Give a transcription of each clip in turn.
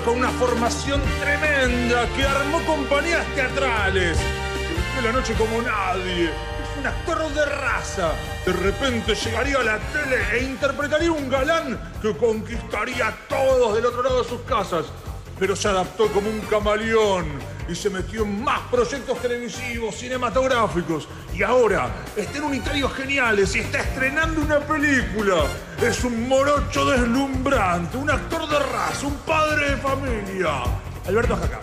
con una formación tremenda que armó compañías teatrales, que la noche como nadie. Es un actor de raza. De repente llegaría a la tele e interpretaría un galán que conquistaría a todos del otro lado de sus casas. Pero se adaptó como un camaleón y se metió en más proyectos televisivos, cinematográficos. Y ahora está en unitarios geniales y está estrenando una película. Es un morocho deslumbrante, un actor de raza, un padre de familia. Alberto Jacá.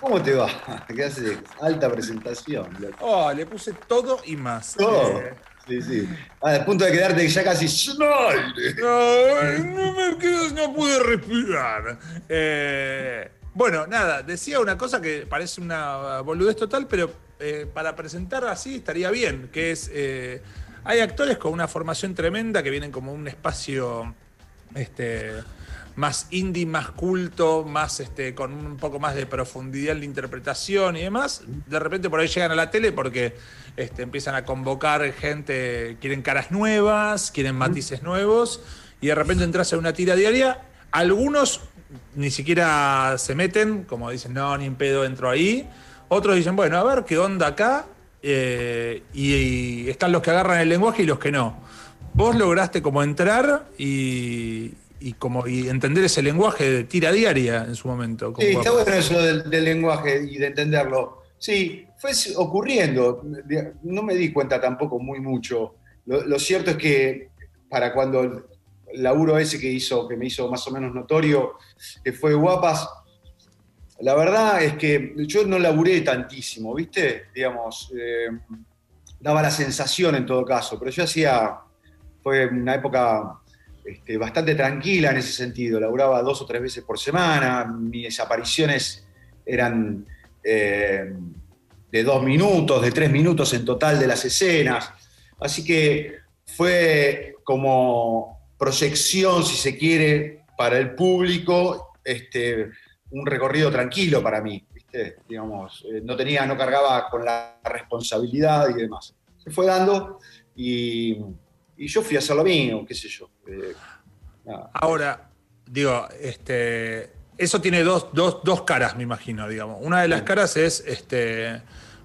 ¿Cómo te va? ¿Qué haces? Alta presentación. Oh, le puse todo y más. Todo. Eh, Sí, sí. Al punto de quedarte ya casi. ¡Schneider! no, no me quedo, no pude respirar. Eh, bueno, nada, decía una cosa que parece una boludez total, pero eh, para presentar así estaría bien, que es, eh, hay actores con una formación tremenda que vienen como un espacio este, más indie, más culto, más este, con un poco más de profundidad en la interpretación y demás. De repente por ahí llegan a la tele porque este, empiezan a convocar gente, quieren caras nuevas, quieren matices nuevos, y de repente entras en una tira diaria. Algunos ni siquiera se meten, como dicen, no, ni en pedo entro ahí. Otros dicen, bueno, a ver qué onda acá. eh, y, y están los que agarran el lenguaje y los que no. Vos lograste como entrar y, y como y entender ese lenguaje de tira diaria en su momento. Sí, está bueno eso del, del lenguaje y de entenderlo. Sí, fue ocurriendo. No me di cuenta tampoco muy mucho. Lo, lo cierto es que para cuando laburo ese que hizo, que me hizo más o menos notorio, que fue Guapas, la verdad es que yo no laburé tantísimo, ¿viste? Digamos, eh, daba la sensación en todo caso, pero yo hacía, fue una época este, bastante tranquila en ese sentido, laburaba dos o tres veces por semana, mis apariciones eran eh, de dos minutos, de tres minutos en total de las escenas, así que fue como proyección, si se quiere, para el público, este, un recorrido tranquilo para mí, ¿viste? Digamos, eh, no tenía, no cargaba con la responsabilidad y demás. Se fue dando y, y yo fui a hacer lo mío, qué sé yo. eh. Ahora, digo, este, eso tiene dos, dos, dos caras, me imagino, digamos. Una de las caras es, este,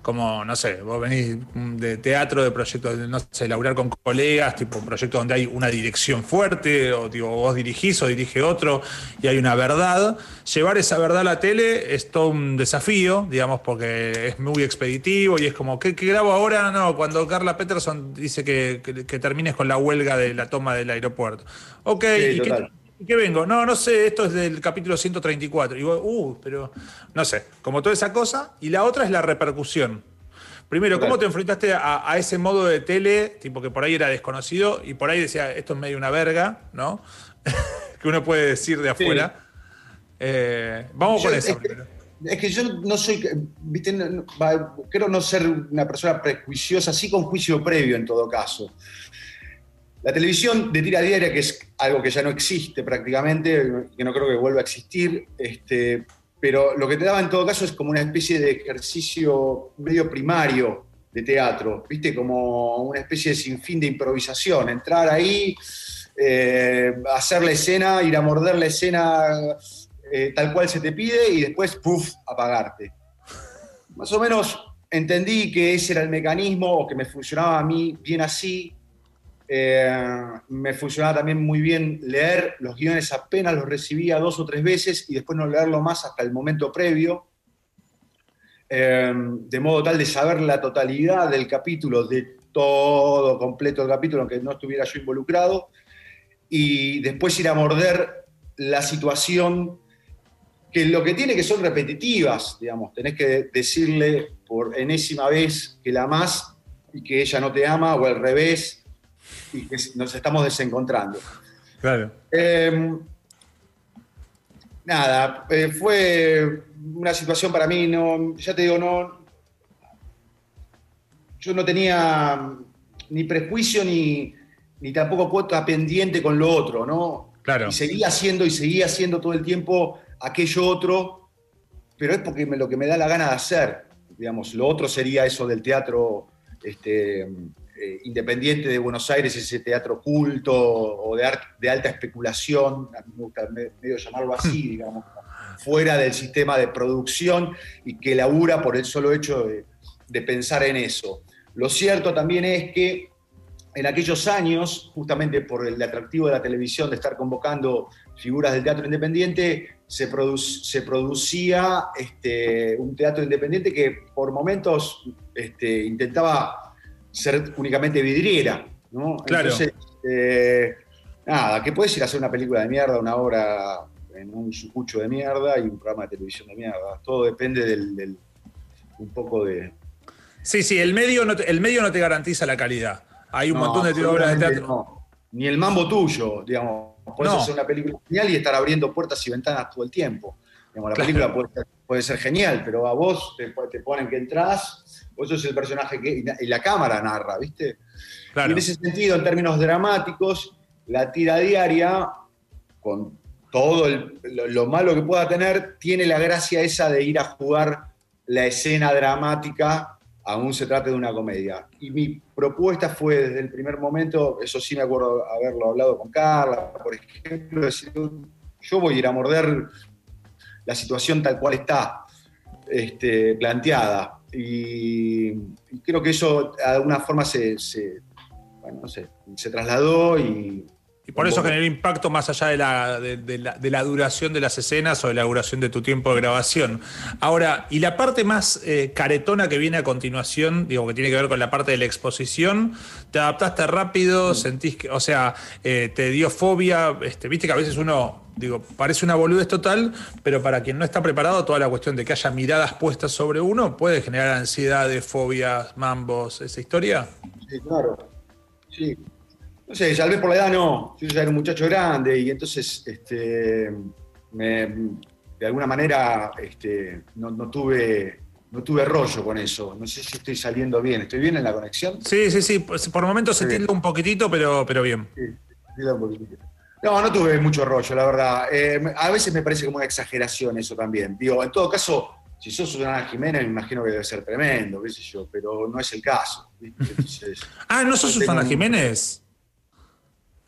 como, no sé, vos venís de teatro, de proyectos, no sé, laburar con colegas, tipo proyectos donde hay una dirección fuerte, o digo, vos dirigís o dirige otro, y hay una verdad. Llevar esa verdad a la tele es todo un desafío, digamos, porque es muy expeditivo y es como, ¿qué, qué grabo ahora? No, cuando Carla Peterson dice que, que- que termines con la huelga de la toma del aeropuerto. Ok, Sí, ¿y qué. ¿Y qué vengo? No, no sé, esto es del capítulo 134. Y vos, uh, pero no sé, como toda esa cosa. Y la otra es la repercusión. Primero, ¿cómo te enfrentaste a, a ese modo de tele, tipo que por ahí era desconocido y por ahí decía, esto es medio una verga, ¿no? que uno puede decir de afuera. Eh, vamos Yo- con eso es que- primero. Es que yo no soy, viste, no- no- creo no ser una persona prejuiciosa, sí con juicio previo en todo caso. La televisión de tira diaria, que es algo que ya no existe prácticamente, que no creo que vuelva a existir, este, pero lo que te daba en todo caso es como una especie de ejercicio medio primario de teatro, viste, como una especie de sinfín de improvisación, entrar ahí, eh, hacer la escena, ir a morder la escena eh, tal cual se te pide y después, puff, apagarte. Más o menos entendí que ese era el mecanismo o que me funcionaba a mí bien así. Eh, me funcionaba también muy bien leer los guiones apenas los recibía dos o tres veces y después no leerlo más hasta el momento previo. Eh, de modo tal de saber la totalidad del capítulo, de todo completo el capítulo, aunque no estuviera yo involucrado, y después ir a morder la situación que lo que tiene que son repetitivas, digamos, tenés que decirle por enésima vez que la amás y que ella no te ama, o al revés, y que nos estamos desencontrando. Claro. Eh, nada, eh, fue una situación para mí, no, ya te digo, no. Yo no tenía ni prejuicio ni, ni tampoco cuota pendiente con lo otro, ¿no? Claro. Y seguía haciendo y seguía haciendo todo el tiempo aquello otro, pero es porque me, lo que me da la gana de hacer. Digamos, lo otro sería eso del teatro este, eh, independiente de Buenos Aires, ese teatro culto o de, ar- de alta especulación, a mí me gusta me- medio llamarlo así, digamos. fuera del sistema de producción y que labura por el solo hecho de, de pensar en eso. Lo cierto también es que en aquellos años, justamente por el atractivo de la televisión de estar convocando figuras del teatro independiente, se, se producía este, un teatro independiente que por momentos este, intentaba ser únicamente vidriera. ¿no? Claro. Entonces, eh, nada, que puedes ir a hacer una película de mierda, una obra en un sucucho de mierda y un programa de televisión de mierda. Todo depende del, un poco de... Sí, sí, el medio, no te, el medio no te garantiza la calidad. Hay un montón de obras de teatro. Ni el mambo tuyo, digamos. Puedes hacer una película genial y estar abriendo puertas y ventanas todo el tiempo. la película puede ser, genial, pero a vos te, ponen que entras, vos sos el personaje que. Y la, cámara narra, ¿viste? Y en ese sentido, en términos dramáticos, la tira diaria, con todo lo, malo que pueda tener, tiene la gracia esa de ir a jugar la escena dramática, aún se trate de una comedia. Y mi propuesta fue desde el primer momento, eso sí me acuerdo haberlo hablado con Carla, por ejemplo, decir, yo voy a ir a morder la situación tal cual está este, planteada. Y, creo que eso de alguna forma se, bueno, no sé, se trasladó y, y por eso generó impacto más allá de la, de, la, duración de las escenas o de la duración de tu tiempo de grabación. Ahora, y la parte más eh, caretona que viene a continuación, digo, que tiene que ver con la parte de la exposición, ¿te adaptaste rápido? ¿Sentís que, o sea, eh, te dio fobia? Este, Viste que a veces uno, digo, parece una boludez total, pero para quien no está preparado, toda la cuestión de que haya miradas puestas sobre uno puede generar ansiedades, fobias, mambos, esa historia. Sí, claro. Sí, no sé, tal vez por la edad no. Yo ya era un muchacho grande y entonces este, de alguna manera este, no, tuve, no tuve rollo con eso. No sé si estoy saliendo bien. ¿Estoy bien en la conexión? Sí, sí, sí. Por momentos se tilda un poquitito, pero, pero bien. Sí, un poquitito. No, no tuve mucho rollo, la verdad. Eh, a veces me parece como una exageración eso también. Digo, en todo caso, si sos Susana Jiménez, me imagino que debe ser tremendo, qué sé yo, pero no es el caso. ah, ¿no sos Susana Jiménez?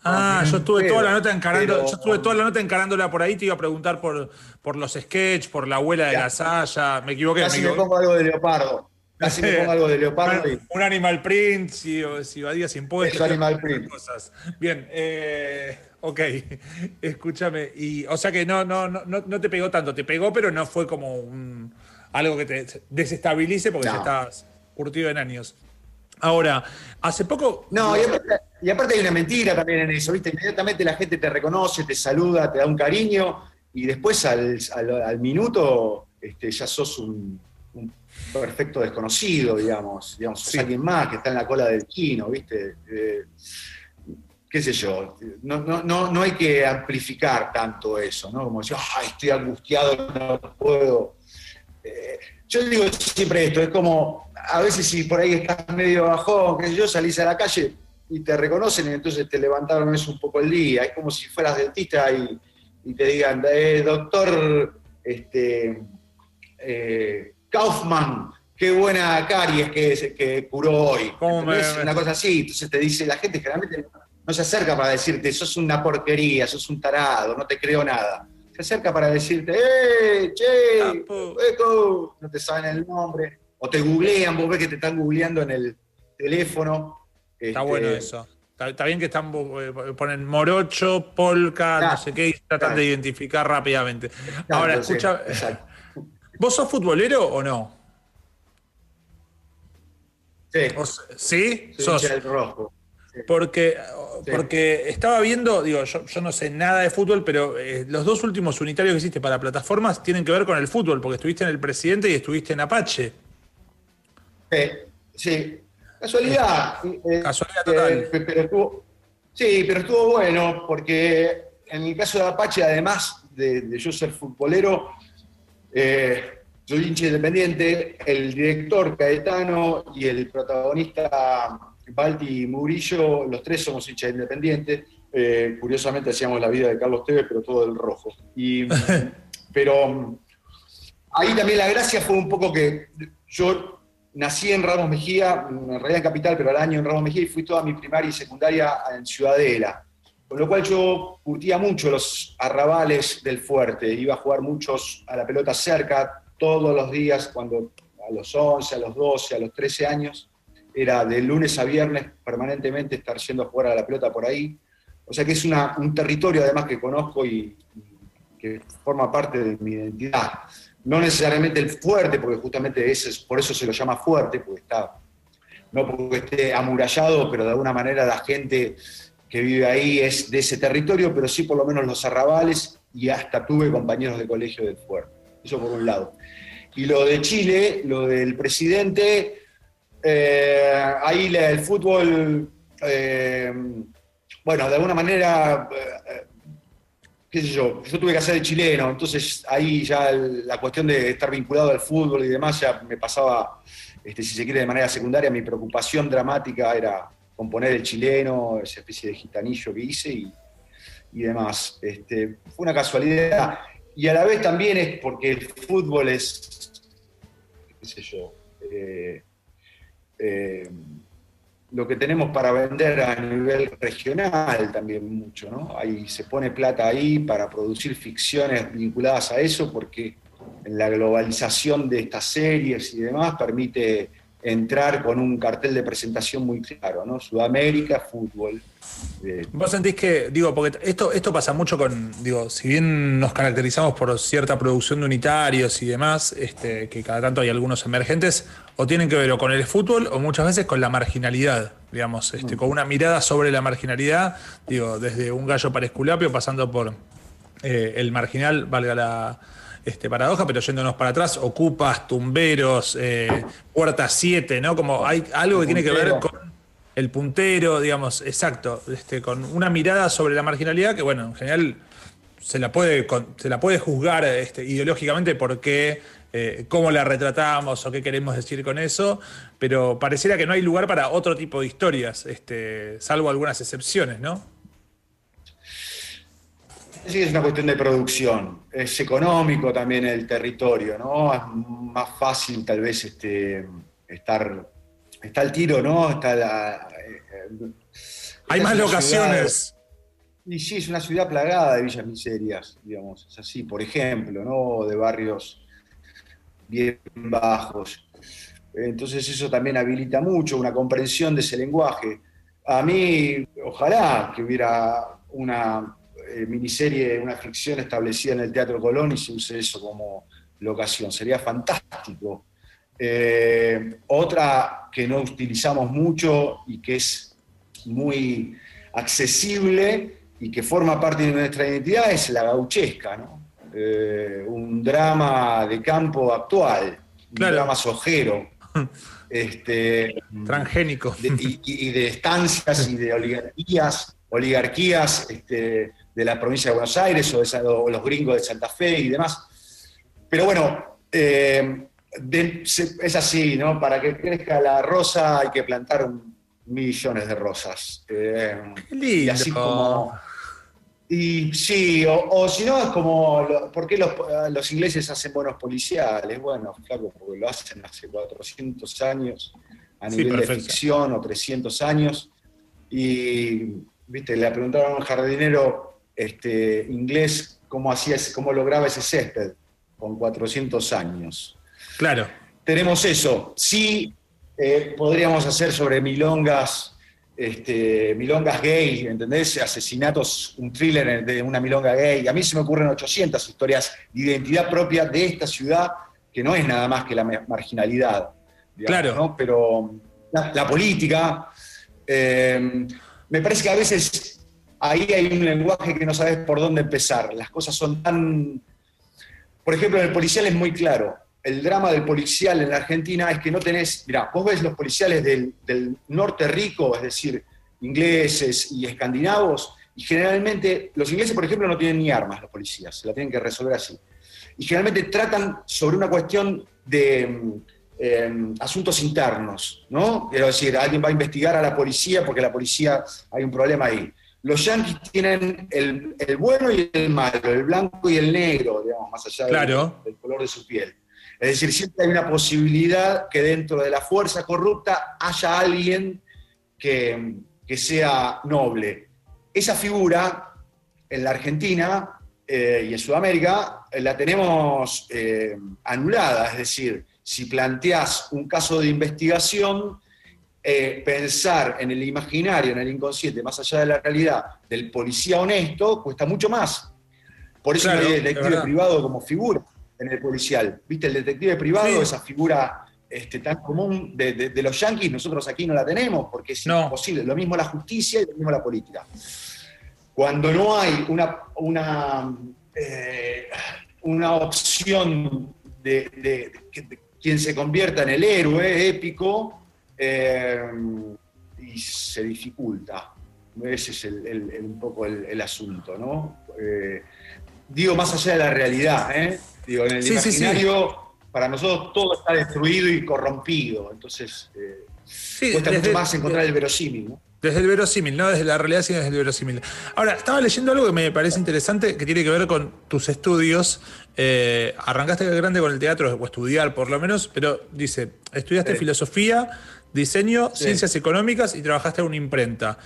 Ah, yo estuve toda la nota encarando, yo estuve toda la nota encarándola por ahí, te iba a preguntar por, por los sketches, por la abuela de la Saya, me equivoqué. Casi me, pongo algo de leopardo. Casi me pongo algo de leopardo. Un animal print, si, si vadías impuestos. animal print. Cosas. Bien, eh, ok, escúchame. Y, o sea que no, no, no, no te pegó tanto, te pegó, pero no fue como un, algo que te desestabilice porque ya estás curtido en años. Ahora, hace poco. No, y aparte, hay una mentira también en eso, ¿viste? Inmediatamente la gente te reconoce, te saluda, te da un cariño, y después al, minuto este, ya sos un, perfecto desconocido, digamos. digamos alguien más que está en la cola del kino, ¿viste? Eh, qué sé yo, no, no, no, hay que amplificar tanto eso, ¿no? Como decir, Ay, estoy angustiado, no puedo. Eh, yo digo siempre esto, es como, a veces si por ahí estás medio bajón, qué sé yo, salís a la calle y te reconocen y entonces te levantaron eso un poco el día. Es como si fueras dentista y, te digan, eh, doctor este, eh, Kaufman, qué buena caries que, que curó hoy. Una cosa así. Entonces te dice, la gente generalmente no se acerca para decirte, sos una porquería, sos un tarado, no te creo nada se acerca para decirte, ¡eh, che! Eco! No te saben el nombre. O te googlean, vos ves que te están googleando en el teléfono. Está bueno este, eso. Está, bien que están eh, ponen morocho, polka, no sé qué, y tratan de identificar rápidamente. Ahora, escucha. ¿Vos sos futbolero o no? Sí. ¿Sí? Sos. El rojo. Porque, porque estaba viendo, digo, yo, no sé nada de fútbol, pero eh, los dos últimos unitarios que hiciste para plataformas tienen que ver con el fútbol, porque estuviste en el presidente y estuviste en Apache. sí, casualidad. Eh, casualidad total. pero estuvo, sí, pero estuvo bueno, porque en el caso de Apache, además de, yo ser futbolero, eh, soy hincha independiente, el director Caetano y el protagonista Balti Murillo, los tres somos hinchas independientes. Eh, curiosamente hacíamos la vida de Carlos Tevez, pero todo del rojo. Y, pero ahí también la gracia fue un poco que yo nací en Ramos Mejía, en realidad en Capital, pero al año en Ramos Mejía, y fui toda mi primaria y secundaria en Ciudadela. Con lo cual yo curtía mucho los arrabales del fuerte, iba a jugar muchos a la pelota cerca todos los días, cuando a los 11, a los 12, a los 13 años, era de lunes a viernes permanentemente estar yendo a jugar a la pelota por ahí. O sea que es un territorio además que conozco y, que forma parte de mi identidad. No necesariamente el fuerte, porque justamente ese, por eso se lo llama fuerte, porque está, no porque esté amurallado, pero de alguna manera la gente que vive ahí es de ese territorio, pero sí por lo menos los arrabales y hasta tuve compañeros de colegio del fuerte. Eso por un lado. Y lo de Chile, lo del presidente, eh, ahí el fútbol, eh, bueno, de alguna manera, eh, qué sé yo, yo tuve que hacer de chileno, entonces ahí ya la cuestión de estar vinculado al fútbol y demás ya me pasaba, este, si se quiere, de manera secundaria, mi preocupación dramática era componer el chileno, esa especie de gitanillo que hice y, demás. Este, fue una casualidad. Y a la vez también es porque el fútbol es, qué sé yo, eh, lo que tenemos para vender a nivel regional también mucho, ¿no? Ahí se pone plata ahí para producir ficciones vinculadas a eso, porque la globalización de estas series y demás permite entrar con un cartel de presentación muy claro, ¿no? Sudamérica, fútbol. Eh, Vos sentís que, digo, porque esto, esto pasa mucho con, digo, si bien nos caracterizamos por cierta producción de unitarios y demás, este, que cada tanto hay algunos emergentes, o tienen que ver o con el fútbol o muchas veces con la marginalidad, digamos, este, con una mirada sobre la marginalidad, digo, desde un gallo para Esculapio, pasando por eh, el marginal, valga la este, paradoja, pero yéndonos para atrás, ocupas, tumberos, eh, puerta 7, ¿no? Como hay algo que tiene que ver con el puntero, digamos, exacto, este, con una mirada sobre la marginalidad que, bueno, en general se la puede, se la puede juzgar este, ideológicamente porque eh, cómo la retratamos o qué queremos decir con eso, pero pareciera que no hay lugar para otro tipo de historias, este, salvo algunas excepciones, ¿no? Sí, es una cuestión de producción. Es económico también el territorio, ¿no? Es más fácil tal vez este, estar. Está el tiro, ¿no? Está la. Hay más locaciones. y sí, es una ciudad plagada de villas miserias, digamos. Es así, por ejemplo, ¿no? De barrios bien bajos. Entonces eso también habilita mucho una comprensión de ese lenguaje. A mí, ojalá que hubiera una eh, miniserie, una ficción establecida en el Teatro Colón y se use eso como locación. Sería fantástico. Eh, otra que no utilizamos mucho y que es muy accesible y que forma parte de nuestra identidad es la gauchesca, eh, un drama de campo actual, un drama sojero. Este, Transgénico. y, de estancias y de oligarquías, oligarquías este, de la provincia de Buenos Aires o, los gringos de Santa Fe y demás. Pero bueno, eh, es así, ¿no? Para que crezca la rosa hay que plantar millones de rosas. Eh, y así como... Y sí, o, si no es como, ¿por qué los, ingleses hacen buenos policiales? Bueno, claro, porque lo hacen hace 400 años a nivel de ficción o 300 años. Y, viste, le preguntaron a un jardinero este, inglés cómo, hacía, cómo lograba ese césped con 400 años. Claro. Tenemos eso. Sí, eh, podríamos hacer sobre milongas, este, milongas gay, ¿entendés? Asesinatos, un thriller de una milonga gay. A mí se me ocurren 800 historias de identidad propia de esta ciudad, que no es nada más que la marginalidad. claro. Pero la, política, eh, me parece que a veces ahí hay un lenguaje que no sabes por dónde empezar. Las cosas son tan... Por ejemplo, en el policial es muy claro. El drama del policial en la Argentina es que no tenés... Mirá, vos ves los policiales del, norte rico, es decir, ingleses y escandinavos, y generalmente los ingleses, por ejemplo, no tienen ni armas los policías, se la tienen que resolver así. Y generalmente tratan sobre una cuestión de em, asuntos internos, ¿no? Quiero decir, alguien va a investigar a la policía porque la policía hay un problema ahí los yanquis tienen el, bueno y el malo, el blanco y el negro, digamos, más allá del, color de su piel. Es decir, siempre hay una posibilidad que dentro de la fuerza corrupta haya alguien que, sea noble. esa figura en la Argentina eh, y en Sudamérica la tenemos eh, anulada, es decir, si planteás un caso de investigación, pensar en el imaginario, en el inconsciente, más allá de la realidad, del policía honesto, cuesta mucho más. Por eso hay el detective privado como figura en el policial. ¿Viste? El detective privado, esa figura este, tan común de, los yanquis, nosotros aquí no la tenemos, porque es imposible. Lo mismo la justicia y lo mismo la política. Cuando no hay una, una, eh, una opción de, quien se convierta en el héroe épico, eh, y se dificulta. Ese es un poco el, asunto, ¿no? Eh, digo, más allá de la realidad, Digo, en el imaginario, para nosotros todo está destruido y corrompido. Entonces, cuesta mucho más encontrar el verosímil, ¿no? Desde el verosímil, no desde la realidad, sino desde el verosímil. Ahora, estaba leyendo algo que me parece interesante, que tiene que ver con tus estudios. Eh, arrancaste grande con el teatro, o estudiar por lo menos, pero dice, estudiaste filosofía, diseño, ciencias económicas y trabajaste en una imprenta.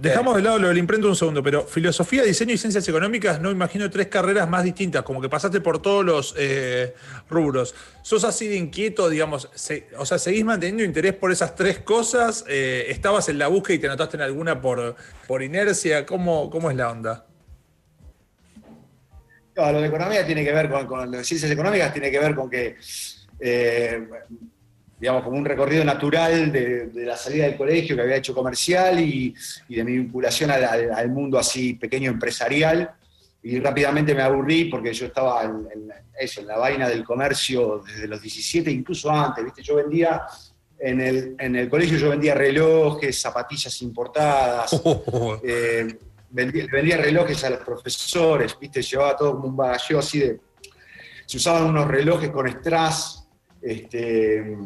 Dejamos de lado lo del imprento un segundo, pero filosofía, diseño y ciencias económicas, no imagino tres carreras más distintas, como que pasaste por todos los eh, rubros. ¿Sos así de inquieto, digamos? o sea, ¿seguís manteniendo interés por esas tres cosas? Eh, ¿Estabas en la búsqueda y te anotaste en alguna por, por inercia? ¿Cómo, ¿Cómo es la onda? No, lo de economía tiene que ver con, con lo de ciencias económicas, tiene que ver con que eh, digamos, como un recorrido natural de, la salida del colegio que había hecho comercial y, de mi vinculación al, mundo así pequeño empresarial. Y rápidamente me aburrí porque yo estaba en, eso, en la vaina del comercio desde los 17, incluso antes, ¿viste? Yo vendía, en el, en el colegio yo vendía relojes, zapatillas importadas, eh, vendía, relojes a los profesores, ¿viste? Llevaba todo como un bagalleo así de... Se usaban unos relojes con strass, este,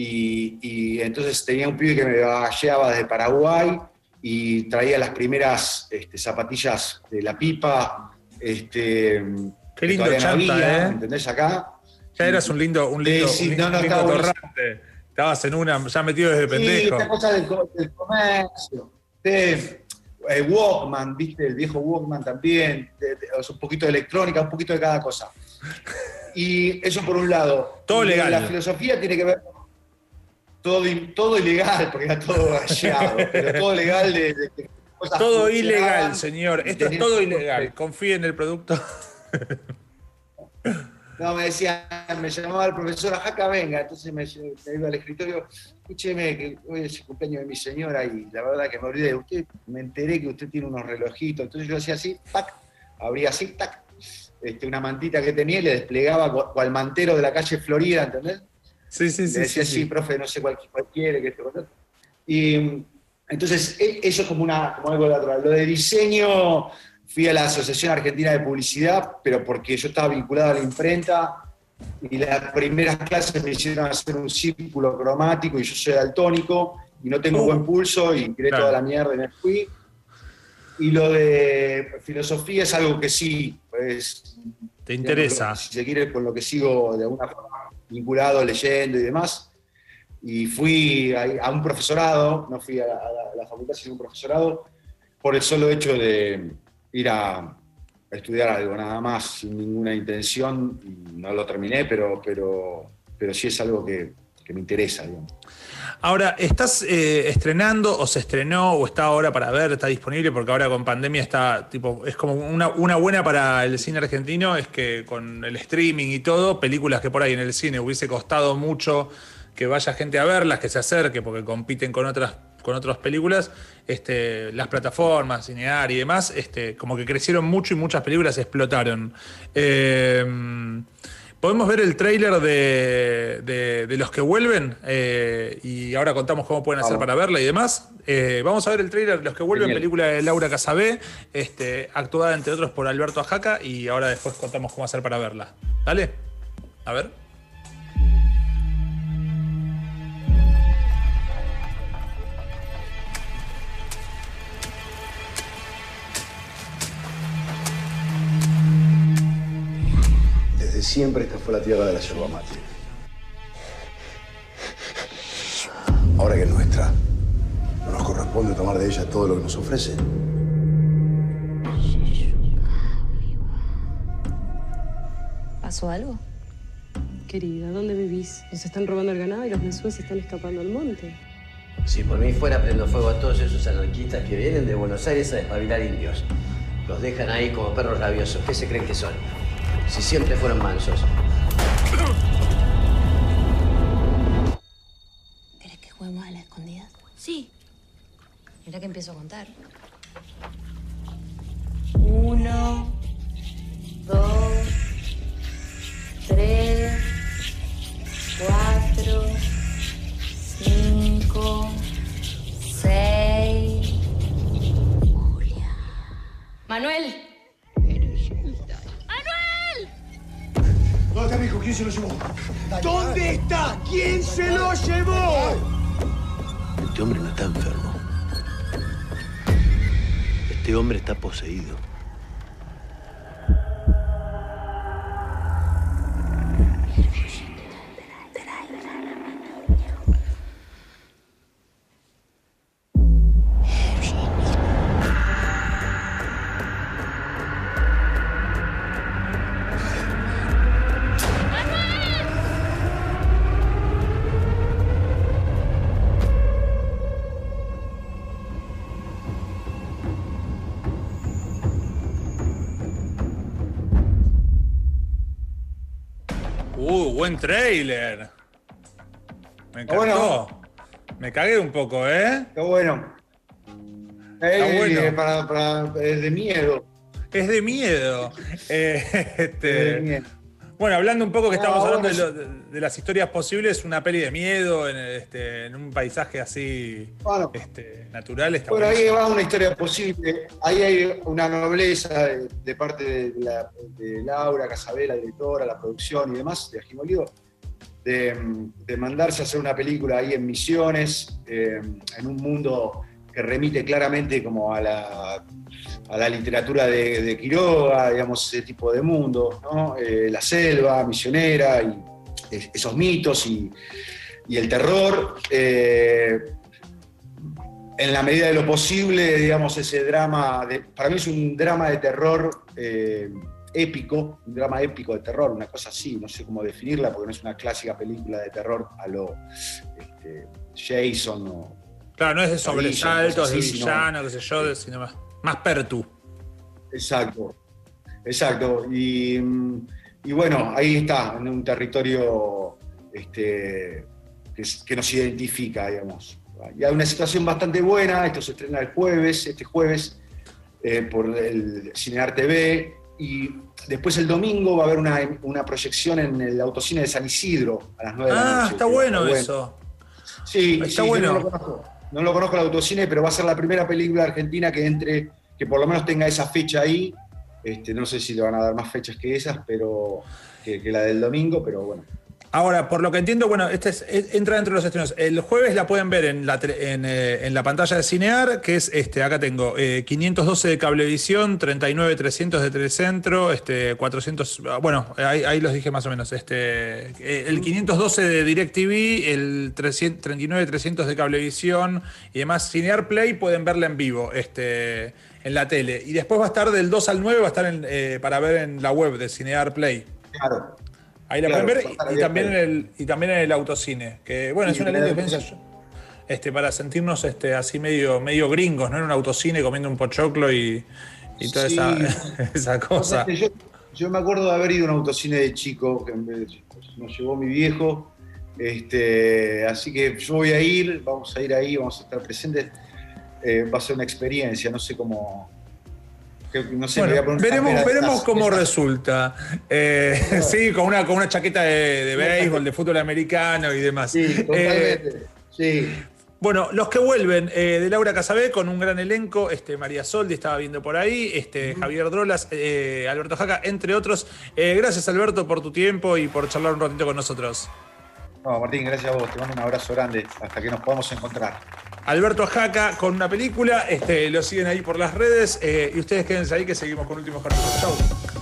y, entonces tenía un pibe que me llevaba desde Paraguay y traía las primeras este, zapatillas de la pipa. Este, Qué lindo chanta, ¿eh? ¿Entendés acá? Ya eras un lindo, un lindo, sí, no, no, Estabas en una, ya metido desde pendejo. Sí, esta cosa del, comercio. De, eh, Walkman, ¿viste? El viejo Walkman también. un poquito de electrónica, un poquito de cada cosa. Y eso por un lado. Todo legal. La filosofía tiene que ver con todo, todo ilegal, porque era todo rayado, pero todo legal de, Todo ilegal, señor. Esto es todo ilegal. Confíe en el producto. No, me decía, me llamaba el profesor Jaca, venga, entonces me, iba al escritorio, escúcheme que hoy es el cumpleaños de mi señora y la verdad que me olvidé de usted, me enteré que usted tiene unos relojitos, entonces yo hacía así, tac, abría así, tac, este, una mantita que tenía y le desplegaba cual mantero de la calle Florida, ¿entendés? Sí, sí, sí. decía, sí, profe, no sé cuál, quiere, que esto, Y entonces, e, eso es como, una, como algo natural. Lo de diseño, fui a la Asociación Argentina de Publicidad, pero porque yo estaba vinculado a la imprenta y las primeras clases me hicieron hacer un círculo cromático y yo soy daltónico y no tengo uh. buen pulso y tiré toda la mierda y me fui. Y lo de filosofía es algo que sí, pues... ¿Te interesa? si se quiere, con lo que sigo de alguna forma vinculado, leyendo y demás. Y fui a, un profesorado, no fui a la, facultad, sino a un profesorado, por el solo hecho de ir a, estudiar algo, nada más, sin ninguna intención. no lo terminé, pero, pero, pero sí es algo que, que me interesa. Digamos. Ahora, ¿estás eh, estrenando o se estrenó o está ahora para ver, está disponible? Porque ahora con pandemia está, tipo, es como una, buena para el cine argentino, es que con el streaming y todo, películas que por ahí en el cine hubiese costado mucho que vaya gente a verlas, que se acerque, porque compiten con otras con otras películas, este, las plataformas, Cinear y demás, este, como que crecieron mucho y muchas películas explotaron. Eh, Podemos ver el trailer de, los que vuelven eh, y ahora contamos cómo pueden hacer para verla y demás. Eh, vamos a ver el trailer de los que vuelven, película de Laura Casabé, este, actuada entre otros por Alberto Ajaca y ahora después contamos cómo hacer para verla. Dale, a ver. Siempre esta fue la tierra de la yerba mate. Ahora que es nuestra, ¿no nos corresponde tomar de ella todo lo que nos ofrece? ¿Pasó algo? Querida, ¿dónde vivís? Nos están robando el ganado y los mensúes se están escapando al monte. Si por mí fuera, prendo fuego a todos esos anarquistas que vienen de Buenos Aires a despabilar indios. Los dejan ahí como perros rabiosos. ¿Qué se creen que son? Si siempre fueron mansos. ¿Querés que juguemos a la escondida? Sí. Mira que empiezo a contar. Uno, dos, tres, cuatro, cinco, seis. Julia. Manuel. Está mi hijo? ¿Quién se lo llevó? ¿Dónde está? ¿Quién se lo llevó? Este hombre no está enfermo. Este hombre está poseído. Buen trailer. Me encantó. bueno. Me cagué un poco, ¿eh? Está bueno. Eh, bueno. eh, para, para- es de miedo. Es de miedo. Eh, es este, de miedo. Bueno, hablando un poco que No, estamos hablando de, lo- las historias posibles, una peli de miedo en, este, en un paisaje así Bueno. este, natural. Está Bueno, ahí va una historia posible. Ahí hay una nobleza de, de parte de, la- de Laura Casabela, directora, la producción y demás, de Ajimolido, de, de mandarse a hacer una película ahí en Misiones, eh, en un mundo que remite claramente como a la, a la literatura de, Quiroga, digamos, ese tipo de mundo. Eh, la selva misionera y es- esos mitos y, y el terror. eh, en la medida de lo posible, digamos, ese drama, para mí es un drama de terror eh, épico, un drama épico de terror, una cosa así, no sé cómo definirla, porque no es una clásica película de terror a lo este, Jason o... Claro, no es de sobresaltos, de villano, qué sé yo, sino más, más pertu. Exacto, exacto. Y, y bueno, ahí está, en un territorio este, que, nos identifica, digamos. Y hay una situación bastante buena, esto se estrena el jueves, este jueves, eh, por el Cinear TV, y después el domingo va a haber una, una proyección en el autocine de San Isidro a las 9 de la Ah, noche. está que bueno está eso. Sí, Está sí, bueno. no lo conozco. No lo conozco el autocine, pero va a ser la primera película argentina que entre, que por lo menos tenga esa fecha ahí. Este, no sé si le van a dar más fechas que esas, pero que, que la del domingo, pero bueno. Ahora, por lo que entiendo, bueno, este es- entra dentro de los estrenos. El jueves la pueden ver en la, en, eh, en la pantalla de Cinear, que es, este, acá tengo, eh, 512 de Cablevisión, 39300 de Telecentro, este, 400, ah, bueno, ahí, los dije más o menos. Este, eh, el 512 de DirecTV, el 300 39300 de Cablevisión y demás. Cinear Play pueden verla en vivo, este, en la tele. Y después va a estar del 2 al 9, va a estar en, eh, para ver en la web de Cinear Play. Claro. Ahí la Claro, pueden ver y, también en el, y también en el autocine. Que bueno, Sí, es una linda experiencia este, para sentirnos este, así medio, medio gringos, ¿no? En un autocine comiendo un pochoclo y, y toda Sí. esa, esa cosa. Yo, yo me acuerdo de haber ido a un autocine de chico, que nos llevó mi viejo. Este, así que yo voy a ir, vamos a ir ahí, vamos a estar presentes. Eh, va a ser una experiencia, no sé cómo. No sé, me voy a Bueno, veremos, veremos cómo resulta. Eh, sí, con una, con una chaqueta de, de béisbol, de fútbol americano y demás. Sí, Eh, totalmente. sí. Bueno, los que vuelven eh, de Laura Casabé con un gran elenco, este, María Soldi estaba viendo por ahí, este, Javier Drolas, Alberto Jaca, entre otros. Gracias Alberto por tu tiempo y por charlar un ratito con nosotros. No, Martín, gracias a vos. Te mando un abrazo grande hasta que nos podamos encontrar. Alberto Jaca con una película, este, lo siguen ahí por las redes eh, y ustedes quédense ahí que seguimos con últimos capítulos. Chau.